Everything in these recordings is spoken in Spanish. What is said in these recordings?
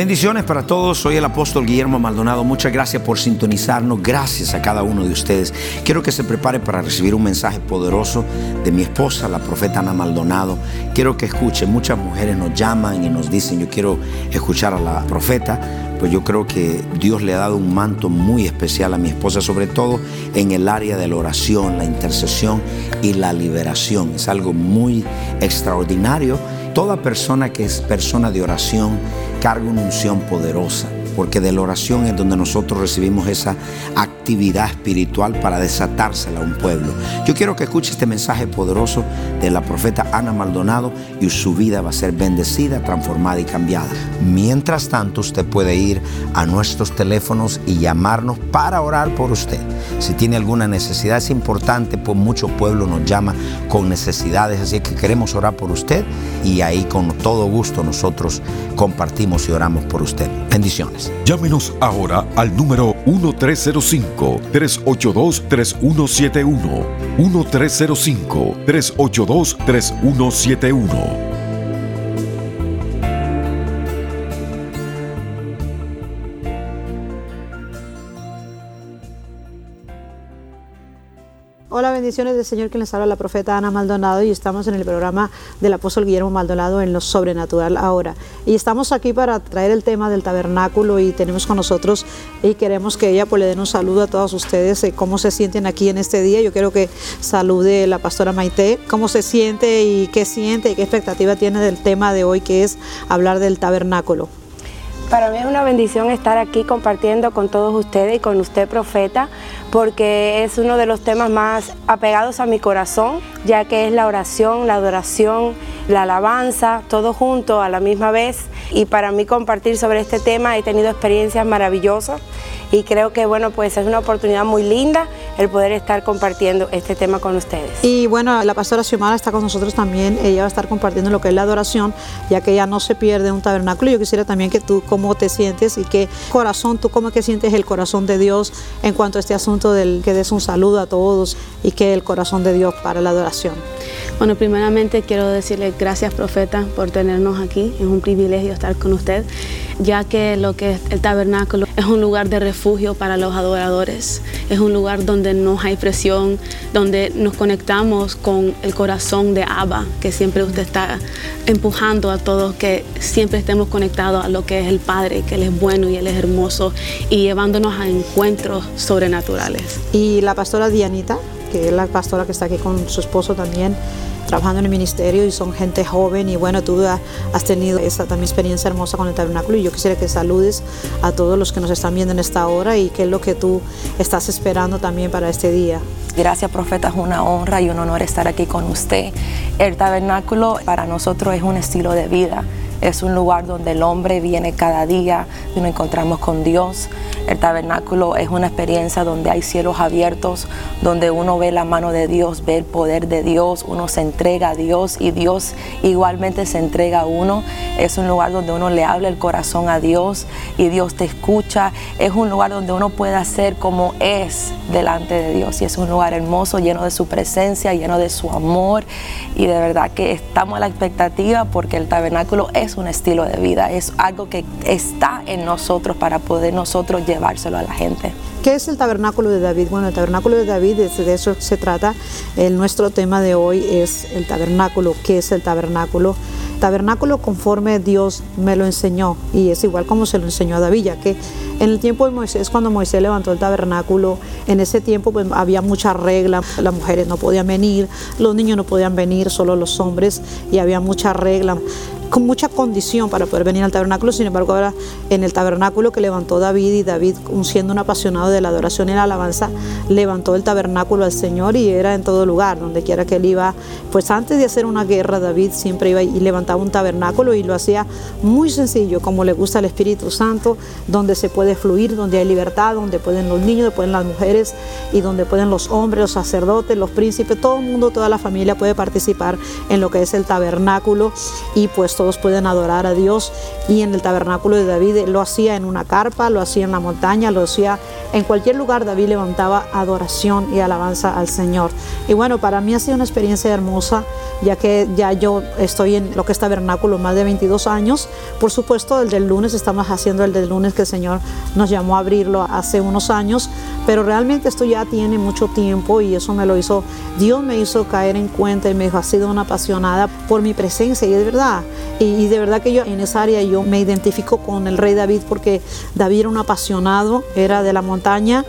Bendiciones para todos, soy el apóstol Guillermo Maldonado. Muchas gracias por sintonizarnos, gracias a cada uno de ustedes. Quiero que se prepare para recibir un mensaje poderoso de mi esposa, la profeta Ana Maldonado. Quiero que escuche, muchas mujeres nos llaman y nos dicen, yo quiero escuchar a la profeta. Pues yo creo que Dios le ha dado un manto muy especial a mi esposa, sobre todo en el área de la oración, la intercesión y la liberación. Es algo muy extraordinario. Toda persona que es persona de oración, carga una unción poderosa, porque de la oración es donde nosotros recibimos esa actividad espiritual para desatársela a un pueblo. Yo quiero que escuche este mensaje poderoso de la profeta Ana Maldonado y su vida va a ser bendecida, transformada y cambiada. Mientras tanto, usted puede ir a nuestros teléfonos y llamarnos para orar por usted. Si tiene alguna necesidad, es importante, pues mucho pueblo nos llama con necesidades, así que queremos orar por usted y ahí con todo gusto nosotros compartimos y oramos por usted. Bendiciones. Llámenos ahora al número 1305-382-3171. 1305-382-3171. Hola, bendiciones del Señor que les habla la profeta Ana Maldonado y estamos en el programa del apóstol Guillermo Maldonado en lo sobrenatural ahora. Y estamos aquí para traer el tema del tabernáculo y tenemos con nosotros y queremos que ella pues le den un saludo a todos ustedes, eh, cómo se sienten aquí en este día. Yo quiero que salude la pastora Maite, cómo se siente y qué siente y qué expectativa tiene del tema de hoy que es hablar del tabernáculo. Para mí es una bendición estar aquí compartiendo con todos ustedes y con usted, profeta, porque es uno de los temas más apegados a mi corazón, ya que es la oración, la adoración, la alabanza, todo junto a la misma vez. Y para mí compartir sobre este tema he tenido experiencias maravillosas y creo que bueno, pues es una oportunidad muy linda el poder estar compartiendo este tema con ustedes. Y bueno, la pastora Xiomara está con nosotros también, ella va a estar compartiendo lo que es la adoración, ya que ella no se pierde un tabernáculo. Yo quisiera también que tú cómo te sientes y qué corazón, tú cómo que sientes el corazón de Dios en cuanto a este asunto que des un saludo a todos y que el corazón de Dios para la adoración. Bueno, primeramente quiero decirle gracias, profeta, por tenernos aquí. Es un privilegio estar con usted, ya que lo que es el tabernáculo es un lugar de refugio para los adoradores. Es un lugar donde no hay presión, donde nos conectamos con el corazón de Abba, que siempre usted está empujando a todos que siempre estemos conectados a lo que es el Padre, que Él es bueno y Él es hermoso, y llevándonos a encuentros sobrenaturales. Y la pastora Dianita, que es la pastora que está aquí con su esposo también, trabajando en el ministerio y son gente joven y bueno, tú has tenido esa también experiencia hermosa con el tabernáculo y yo quisiera que saludes a todos los que nos están viendo en esta hora y qué es lo que tú estás esperando también para este día. Gracias, profeta, es una honra y un honor estar aquí con usted. El tabernáculo para nosotros es un estilo de vida. Es un lugar donde el hombre viene cada día y nos encontramos con Dios. El tabernáculo es una experiencia donde hay cielos abiertos, donde uno ve la mano de Dios, ve el poder de Dios, uno se entrega a Dios y Dios igualmente se entrega a uno. Es un lugar donde uno le habla el corazón a Dios y Dios te escucha. Es un lugar donde uno puede ser como es delante de Dios y es un lugar hermoso, lleno de su presencia, lleno de su amor y de verdad que estamos a la expectativa porque el tabernáculo es un estilo de vida, es algo que está en nosotros para poder nosotros llevárselo a la gente. ¿Qué es el tabernáculo de David? Bueno, el tabernáculo de David, de eso se trata. El, nuestro tema de hoy es el tabernáculo. ¿Qué es el tabernáculo? Tabernáculo conforme Dios me lo enseñó y es igual como se lo enseñó a David, ya que en el tiempo de Moisés, cuando Moisés levantó el tabernáculo, en ese tiempo pues, había muchas reglas, las mujeres no podían venir, los niños no podían venir, solo los hombres y había muchas reglas con mucha condición para poder venir al tabernáculo, sin embargo ahora en el tabernáculo que levantó David y David siendo un apasionado de la adoración y la alabanza, levantó el tabernáculo al Señor y era en todo lugar, donde quiera que él iba, pues antes de hacer una guerra David siempre iba y levantaba un tabernáculo y lo hacía muy sencillo, como le gusta al Espíritu Santo, donde se puede fluir, donde hay libertad, donde pueden los niños, donde pueden las mujeres y donde pueden los hombres, los sacerdotes, los príncipes, todo el mundo, toda la familia puede participar en lo que es el tabernáculo y pues todos pueden adorar a Dios. Y en el tabernáculo de David lo hacía en una carpa, lo hacía en la montaña, lo hacía en cualquier lugar. David levantaba adoración y alabanza al Señor. Y bueno, para mí ha sido una experiencia hermosa, ya que ya yo estoy en lo que es tabernáculo más de 22 años. Por supuesto, el del lunes, estamos haciendo el del lunes que el Señor nos llamó a abrirlo hace unos años, pero realmente esto ya tiene mucho tiempo y eso me lo hizo, Dios me hizo caer en cuenta y me dijo, ha sido una apasionada por mi presencia y es verdad. Y, de verdad que yo en esa área yo me identifico con el rey David porque David era un apasionado, era de la montaña,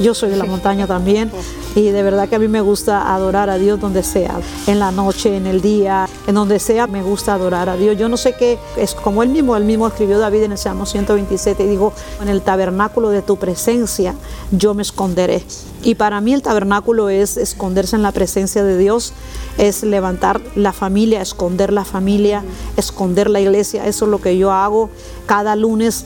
yo soy de la montaña también. Y de verdad que a mí me gusta adorar a Dios donde sea, en la noche, en el día, en donde sea, me gusta adorar a Dios. Yo no sé qué, es como él mismo, él mismo escribió David en el Salmo 127 y dijo, en el tabernáculo de tu presencia yo me esconderé. Y para mí el tabernáculo es esconderse en la presencia de Dios, es levantar la familia, esconder la familia, esconder la iglesia. Eso es lo que yo hago cada lunes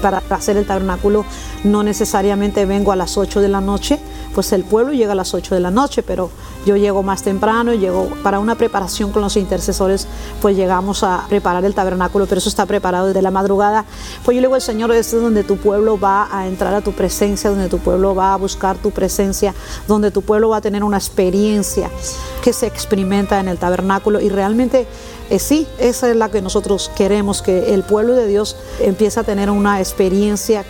para hacer el tabernáculo. No necesariamente vengo a las 8 de la noche, pues el pueblo llega a las 8 de la noche, pero yo llego más temprano, llego para una preparación con los intercesores, pues llegamos a preparar el tabernáculo, pero eso está preparado desde la madrugada. Pues yo le digo al Señor, este es donde tu pueblo va a entrar a tu presencia, donde tu pueblo va a buscar tu presencia, donde tu pueblo va a tener una experiencia que se experimenta en el tabernáculo y realmente eh, sí, esa es la que nosotros queremos, que el pueblo de Dios empiece a tener una experiencia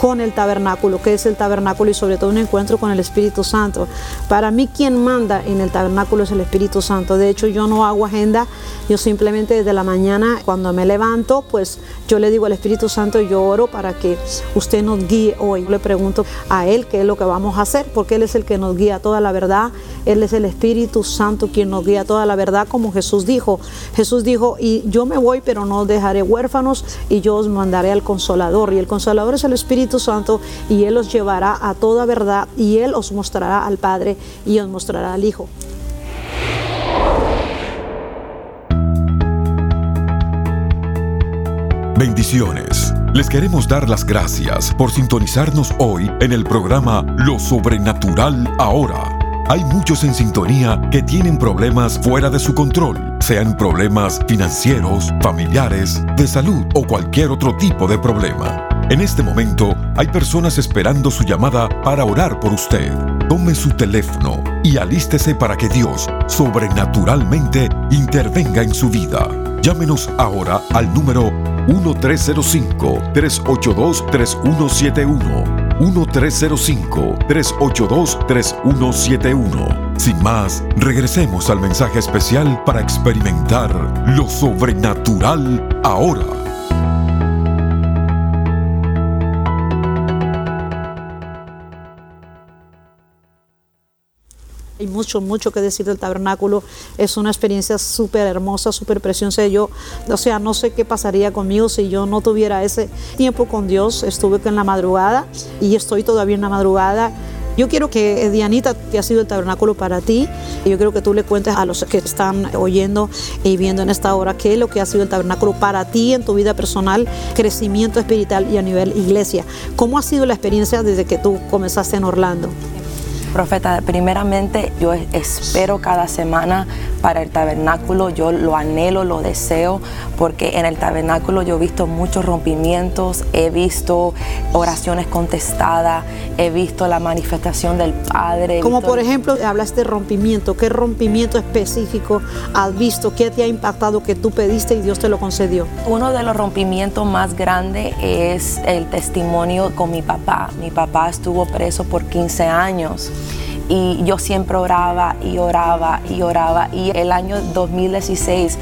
con el tabernáculo, que es el tabernáculo y sobre todo un encuentro con el Espíritu Santo. Para mí quien manda en el tabernáculo es el Espíritu Santo. De hecho yo no hago agenda, yo simplemente desde la mañana cuando me levanto, pues yo le digo al Espíritu Santo, yo oro para que usted nos guíe hoy. Le pregunto a Él qué es lo que vamos a hacer, porque Él es el que nos guía toda la verdad. Él es el Espíritu Santo quien nos guía toda la verdad, como Jesús dijo. Jesús dijo, y yo me voy, pero no os dejaré huérfanos, y yo os mandaré al Consolador. Y el Consolador es el Espíritu Santo y Él os llevará a toda verdad y Él os mostrará al Padre y os mostrará al Hijo. Bendiciones. Les queremos dar las gracias por sintonizarnos hoy en el programa Lo Sobrenatural Ahora. Hay muchos en sintonía que tienen problemas fuera de su control, sean problemas financieros, familiares, de salud o cualquier otro tipo de problema. En este momento hay personas esperando su llamada para orar por usted. Tome su teléfono y alístese para que Dios sobrenaturalmente intervenga en su vida. Llámenos ahora al número 1305-382-3171. 1305-382-3171. Sin más, regresemos al mensaje especial para experimentar lo sobrenatural ahora. Hay mucho, mucho que decir del tabernáculo. Es una experiencia súper hermosa, súper preciosa. Yo, o sea, no sé qué pasaría conmigo si yo no tuviera ese tiempo con Dios. Estuve en la madrugada y estoy todavía en la madrugada. Yo quiero que eh, Dianita, que ha sido el tabernáculo para ti, yo quiero que tú le cuentes a los que están oyendo y viendo en esta hora qué es lo que ha sido el tabernáculo para ti en tu vida personal, crecimiento espiritual y a nivel iglesia. ¿Cómo ha sido la experiencia desde que tú comenzaste en Orlando? Profeta, primeramente yo espero cada semana para el tabernáculo, yo lo anhelo, lo deseo, porque en el tabernáculo yo he visto muchos rompimientos, he visto oraciones contestadas, he visto la manifestación del Padre. Como por ejemplo, hablaste de rompimiento, ¿qué rompimiento específico has visto? ¿Qué te ha impactado que tú pediste y Dios te lo concedió? Uno de los rompimientos más grandes es el testimonio con mi papá. Mi papá estuvo preso por 15 años y yo siempre oraba y oraba y oraba. Y el año 2016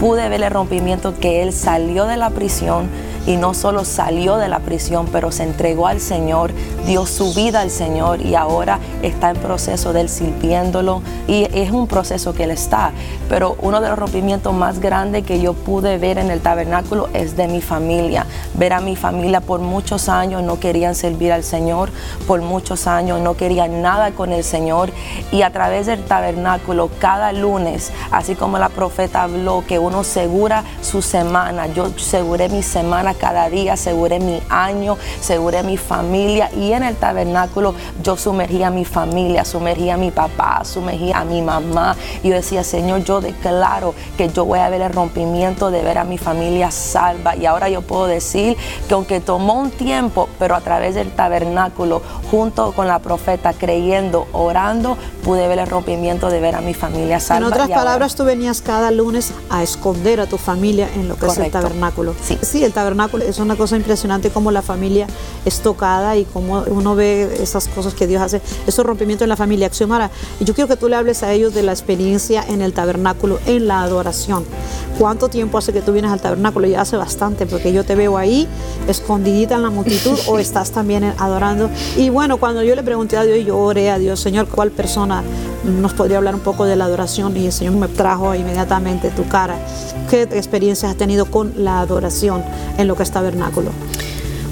pude ver el rompimiento que él salió de la prisión, y no solo salió de la prisión, pero se entregó al Señor, dio su vida al Señor y ahora está en proceso de él sirviéndolo y es un proceso que él está. Pero uno de los rompimientos más grandes que yo pude ver en el tabernáculo es de mi familia. Ver a mi familia por muchos años no querían servir al Señor, por muchos años no querían nada con el Señor y a través del tabernáculo cada lunes, así como la profeta habló que uno segura su semana, yo seguré mi semana cada día, aseguré mi año, aseguré mi familia y en el tabernáculo yo sumergía a mi familia, sumergía a mi papá, sumergía a mi mamá y yo decía, Señor, yo declaro que yo voy a ver el rompimiento de ver a mi familia salva y ahora yo puedo decir que aunque tomó un tiempo, pero a través del tabernáculo, junto con la profeta, creyendo, orando, pude ver el rompimiento de ver a mi familia salva. En otras palabras, tú venías cada lunes a esconder a tu familia en lo que es el tabernáculo. Sí. sí, el tabernáculo es una cosa impresionante como la familia es tocada y como uno ve esas cosas que Dios hace, esos rompimientos en la familia. Xiomara, y yo quiero que tú le hables a ellos de la experiencia en el tabernáculo, en la adoración. ¿Cuánto tiempo hace que tú vienes al tabernáculo? Ya hace bastante, porque yo te veo ahí, escondidita en la multitud, o estás también adorando. Y bueno, cuando yo le pregunté a Dios, yo oré a Dios, Señor, ¿cuál persona nos podría hablar un poco de la adoración? Y el Señor me trajo inmediatamente tu cara. ¿Qué experiencias has tenido con la adoración en lo que es tabernáculo?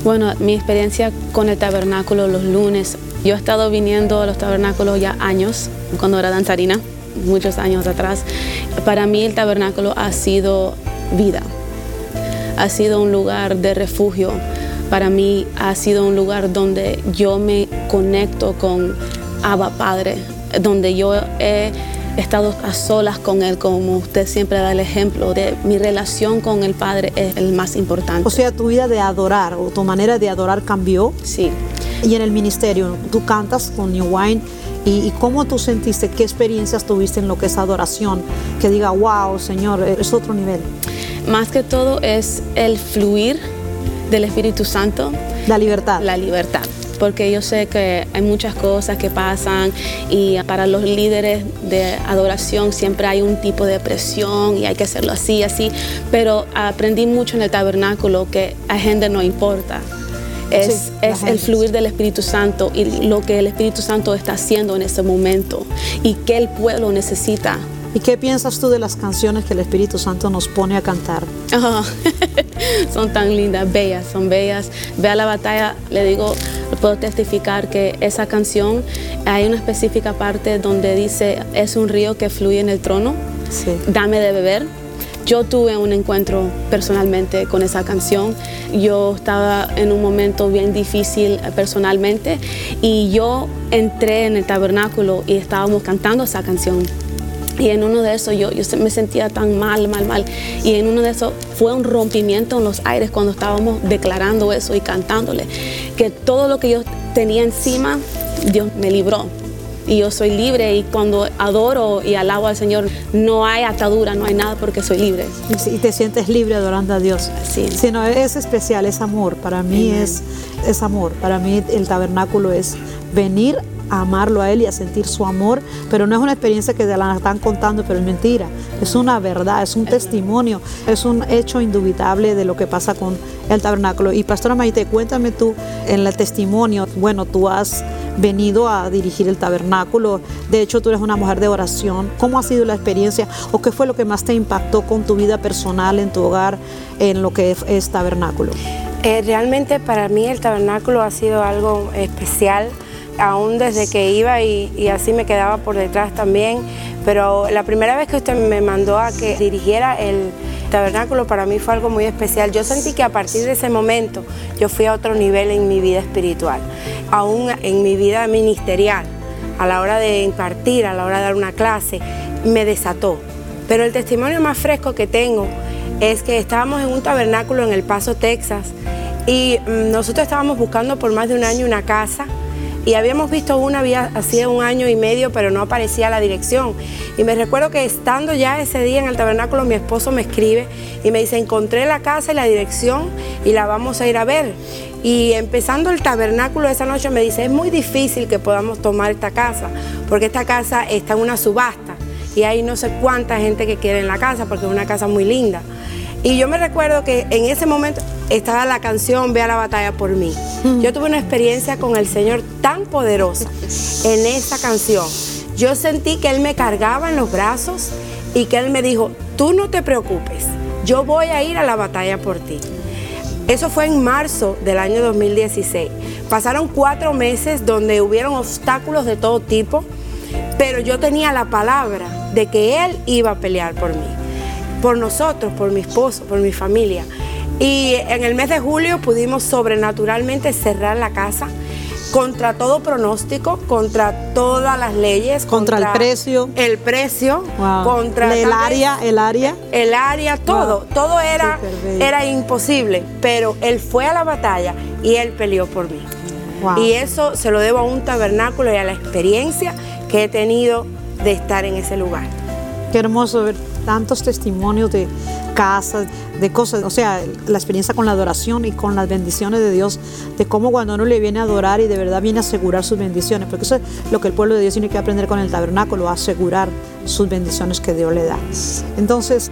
Bueno, mi experiencia con el tabernáculo los lunes, yo he estado viniendo a los tabernáculos ya años, cuando era danzarina, muchos años atrás. Para mí el tabernáculo ha sido vida, ha sido un lugar de refugio. Para mí ha sido un lugar donde yo me conecto con Abba Padre, donde yo he estado a solas con Él, como usted siempre da el ejemplo de mi relación con el Padre es el más importante. O sea, tu vida de adorar o tu manera de adorar cambió. Sí. Y en el ministerio, tú cantas con New Wine. ¿Y, cómo tú sentiste? ¿Qué experiencias tuviste en lo que es adoración? Que diga, wow, Señor, es otro nivel. Más que todo es el fluir del Espíritu Santo. La libertad. La libertad porque yo sé que hay muchas cosas que pasan y para los líderes de adoración siempre hay un tipo de presión y hay que hacerlo así, así, pero aprendí mucho en el tabernáculo que a gente no importa. Es, es el fluir del Espíritu Santo y lo que el Espíritu Santo está haciendo en ese momento y que el pueblo necesita ¿Y qué piensas tú de las canciones que el Espíritu Santo nos pone a cantar? son tan lindas, bellas, son bellas. Ve a la batalla, le digo, puedo testificar que esa canción, hay una específica parte donde dice, es un río que fluye en el trono, dame de beber. Yo tuve un encuentro personalmente con esa canción. Yo estaba en un momento bien difícil personalmente y yo entré en el tabernáculo y estábamos cantando esa canción. Y en uno de esos yo, yo me sentía tan mal, mal, mal. Y en uno de esos fue un rompimiento en los aires cuando estábamos declarando eso y cantándole. Que todo lo que yo tenía encima, Dios me libró. Y yo soy libre y cuando adoro y alabo al Señor, no hay atadura, no hay nada porque soy libre. Y te sientes libre adorando a Dios. Sí. Si no, es especial, es amor. Para mí es, es amor. Para mí el tabernáculo es venir amarlo a Él y a sentir su amor, pero no es una experiencia que te la están contando, pero es mentira. Es una verdad, es un testimonio, es un hecho indubitable de lo que pasa con el tabernáculo. Y Pastora Maite, cuéntame tú en el testimonio, bueno, tú has venido a dirigir el tabernáculo, de hecho tú eres una mujer de oración, ¿cómo ha sido la experiencia o qué fue lo que más te impactó con tu vida personal en tu hogar en lo que es, tabernáculo? Eh, realmente para mí el tabernáculo ha sido algo especial aún desde que iba y, así me quedaba por detrás también. Pero la primera vez que usted me mandó a que dirigiera el tabernáculo para mí fue algo muy especial. Yo sentí que a partir de ese momento yo fui a otro nivel en mi vida espiritual, aún en mi vida ministerial, a la hora de impartir, a la hora de dar una clase, me desató. Pero el testimonio más fresco que tengo es que estábamos en un tabernáculo en El Paso, Texas, y mm, nosotros estábamos buscando por más de un año una casa y habíamos visto una había hacía un año y medio, pero no aparecía la dirección. Y me recuerdo que estando ya ese día en el tabernáculo, mi esposo me escribe y me dice, encontré la casa y la dirección y la vamos a ir a ver. Y empezando el tabernáculo esa noche me dice, es muy difícil que podamos tomar esta casa, porque esta casa está en una subasta y hay no sé cuánta gente que quiere en la casa, porque es una casa muy linda. Y yo me recuerdo que en ese momento estaba la canción Ve a la batalla por mí. Yo tuve una experiencia con el Señor tan poderosa en esa canción. Yo sentí que Él me cargaba en los brazos y que Él me dijo, tú no te preocupes, yo voy a ir a la batalla por ti. Eso fue en marzo del año 2016. Pasaron cuatro meses donde hubieron obstáculos de todo tipo, pero yo tenía la palabra de que Él iba a pelear por mí, por nosotros, por mi esposo, por mi familia. Y en el mes de julio pudimos sobrenaturalmente cerrar la casa contra todo pronóstico, contra todas las leyes, contra, el precio, el precio, contra el área, el área, el área, todo, todo era era imposible, pero él fue a la batalla y él peleó por mí. Y eso se lo debo a un tabernáculo y a la experiencia que he tenido de estar en ese lugar. Qué hermoso ver tantos testimonios de casas, de cosas, o sea, la experiencia con la adoración y con las bendiciones de Dios, de cómo cuando uno le viene a adorar y de verdad viene a asegurar sus bendiciones, porque eso es lo que el pueblo de Dios tiene que aprender con el tabernáculo, asegurar sus bendiciones que Dios le da. Entonces,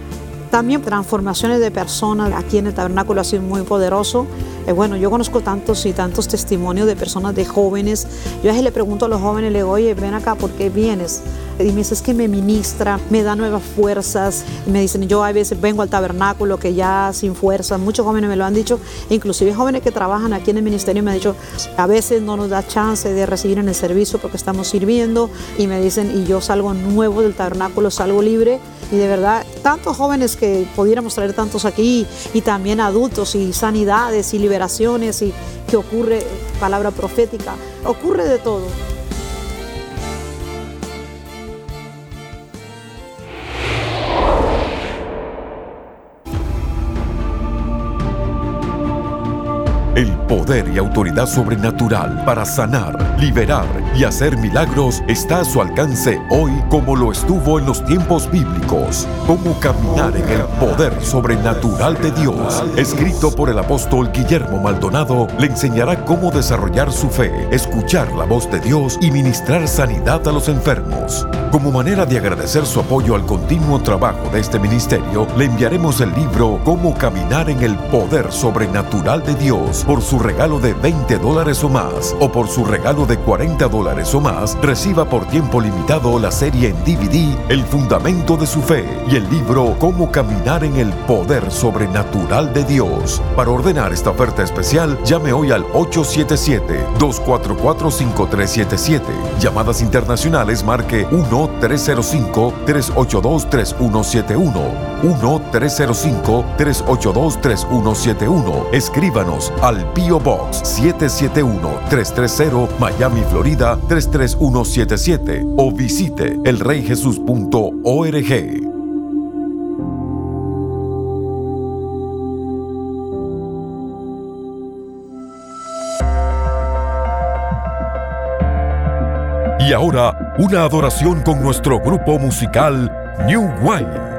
también transformaciones de personas aquí en el tabernáculo ha sido muy poderoso. Eh, bueno, yo conozco tantos y tantos testimonios de personas, de jóvenes. Yo a veces le pregunto a los jóvenes, le digo, oye, ven acá, ¿por qué vienes? Y me dice, es que me ministra, me da nuevas fuerzas. Y me dicen, yo a veces vengo al tabernáculo que ya sin fuerza. Muchos jóvenes me lo han dicho, inclusive jóvenes que trabajan aquí en el ministerio me han dicho, a veces no nos da chance de recibir en el servicio porque estamos sirviendo. Y me dicen, y yo salgo nuevo del tabernáculo, salgo libre y de verdad, tantos jóvenes que pudiéramos traer tantos aquí y también adultos y sanidades y y que ocurre palabra profética, ocurre de todo. El poder y autoridad sobrenatural para sanar, liberar y hacer milagros está a su alcance hoy como lo estuvo en los tiempos bíblicos. Cómo caminar en el poder sobrenatural de Dios, escrito por el apóstol Guillermo Maldonado, le enseñará cómo desarrollar su fe, escuchar la voz de Dios y ministrar sanidad a los enfermos. Como manera de agradecer su apoyo al continuo trabajo de este ministerio, le enviaremos el libro Cómo caminar en el poder sobrenatural de Dios por su regalo de 20 dólares o más o por su regalo de 40 dólares o más, reciba por tiempo limitado la serie en DVD El Fundamento de su Fe y el libro Cómo Caminar en el Poder Sobrenatural de Dios. Para ordenar esta oferta especial, llame hoy al 877-244-5377. Llamadas internacionales marque 1-305-382-3171. 1-305-382-3171. Escríbanos al Pio Box 771-330 Miami, Florida 33177 o visite elreyjesus.org. Y ahora, una adoración con nuestro grupo musical New Wine.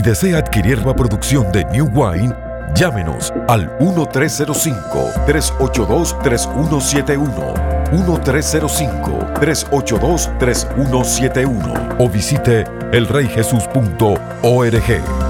Si desea adquirir la producción de New Wine, llámenos al 1305-382-3171. 1305-382-3171 o visite elreyjesus.org.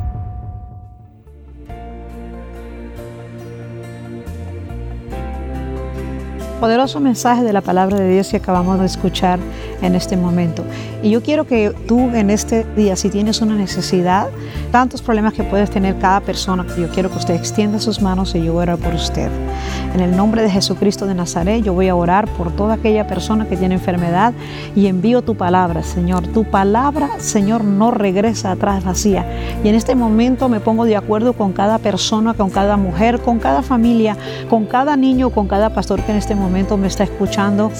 Poderoso mensaje de la palabra de Dios que acabamos de escuchar en este momento. Y yo quiero que tú en este día, si tienes una necesidad, tantos problemas que puedes tener cada persona, yo quiero que usted extienda sus manos y yo orar por usted. En el nombre de Jesucristo de Nazaret, yo voy a orar por toda aquella persona que tiene enfermedad y envío tu palabra, Señor. Tu palabra, Señor, no regresa atrás vacía. Y en este momento me pongo de acuerdo con cada persona, con cada mujer, con cada familia, con cada niño, con cada pastor que en este momento me está escuchando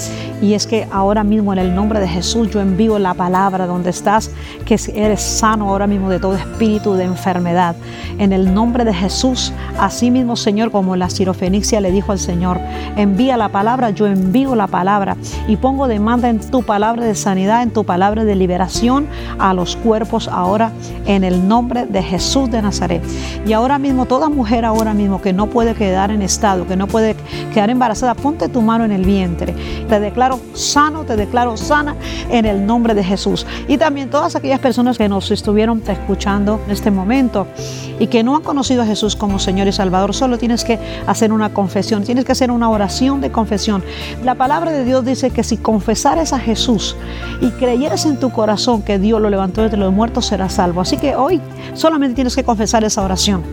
y es que ahora mismo en el nombre de Jesús yo envío la palabra donde estás, que eres sano ahora mismo de todo espíritu de enfermedad. En el nombre de Jesús, así mismo Señor, como la sirofenicia le dijo al Señor, envía la palabra, yo envío la palabra y pongo demanda en tu palabra de sanidad, en tu palabra de liberación a los cuerpos ahora en el nombre de Jesús de Nazaret. Y ahora mismo toda mujer ahora mismo que no puede quedar en estado, que no puede quedar embarazada, ponte tu mano en el vientre. Te declaro sano, te declaro sana en el nombre de Jesús. Y también todas aquellas personas que nos estuvieron escuchando en este momento y que no han conocido a Jesús como Señor y Salvador, solo tienes que hacer una confesión, tienes que hacer una oración de confesión. La palabra de Dios dice que si confesares a Jesús y creyeres en tu corazón que Dios lo levantó de los muertos, serás salvo. Así que hoy solamente tienes que confesar esa oración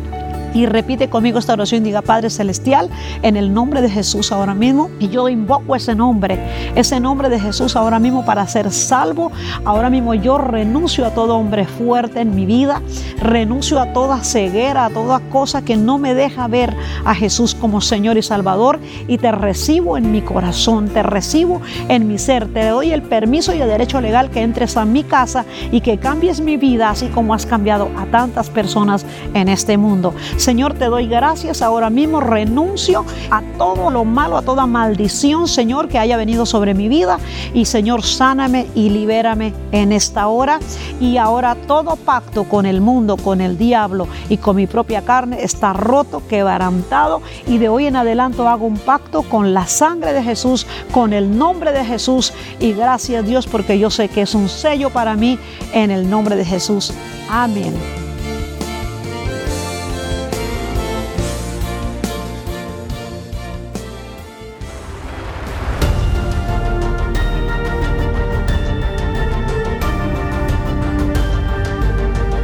y repite conmigo esta oración. Diga, Padre Celestial, en el nombre de Jesús ahora mismo. Y yo invoco ese nombre, ese nombre de Jesús ahora mismo para ser salvo. Ahora mismo yo renuncio a todo hombre fuerte en mi vida. Renuncio a toda ceguera, a toda cosa que no me deja ver a Jesús como Señor y Salvador. Y te recibo en mi corazón, te recibo en mi ser. Te doy el permiso y el derecho legal que entres a mi casa y que cambies mi vida así como has cambiado a tantas personas en este mundo. Señor, te doy gracias. Ahora mismo renuncio a todo lo malo, a toda maldición, Señor, que haya venido sobre mi vida. Y Señor, sáname y libérame en esta hora. Y ahora todo pacto con el mundo, con el diablo y con mi propia carne está roto, quebrantado. Y de hoy en adelante hago un pacto con la sangre de Jesús, con el nombre de Jesús. Y gracias Dios porque yo sé que es un sello para mí en el nombre de Jesús. Amén.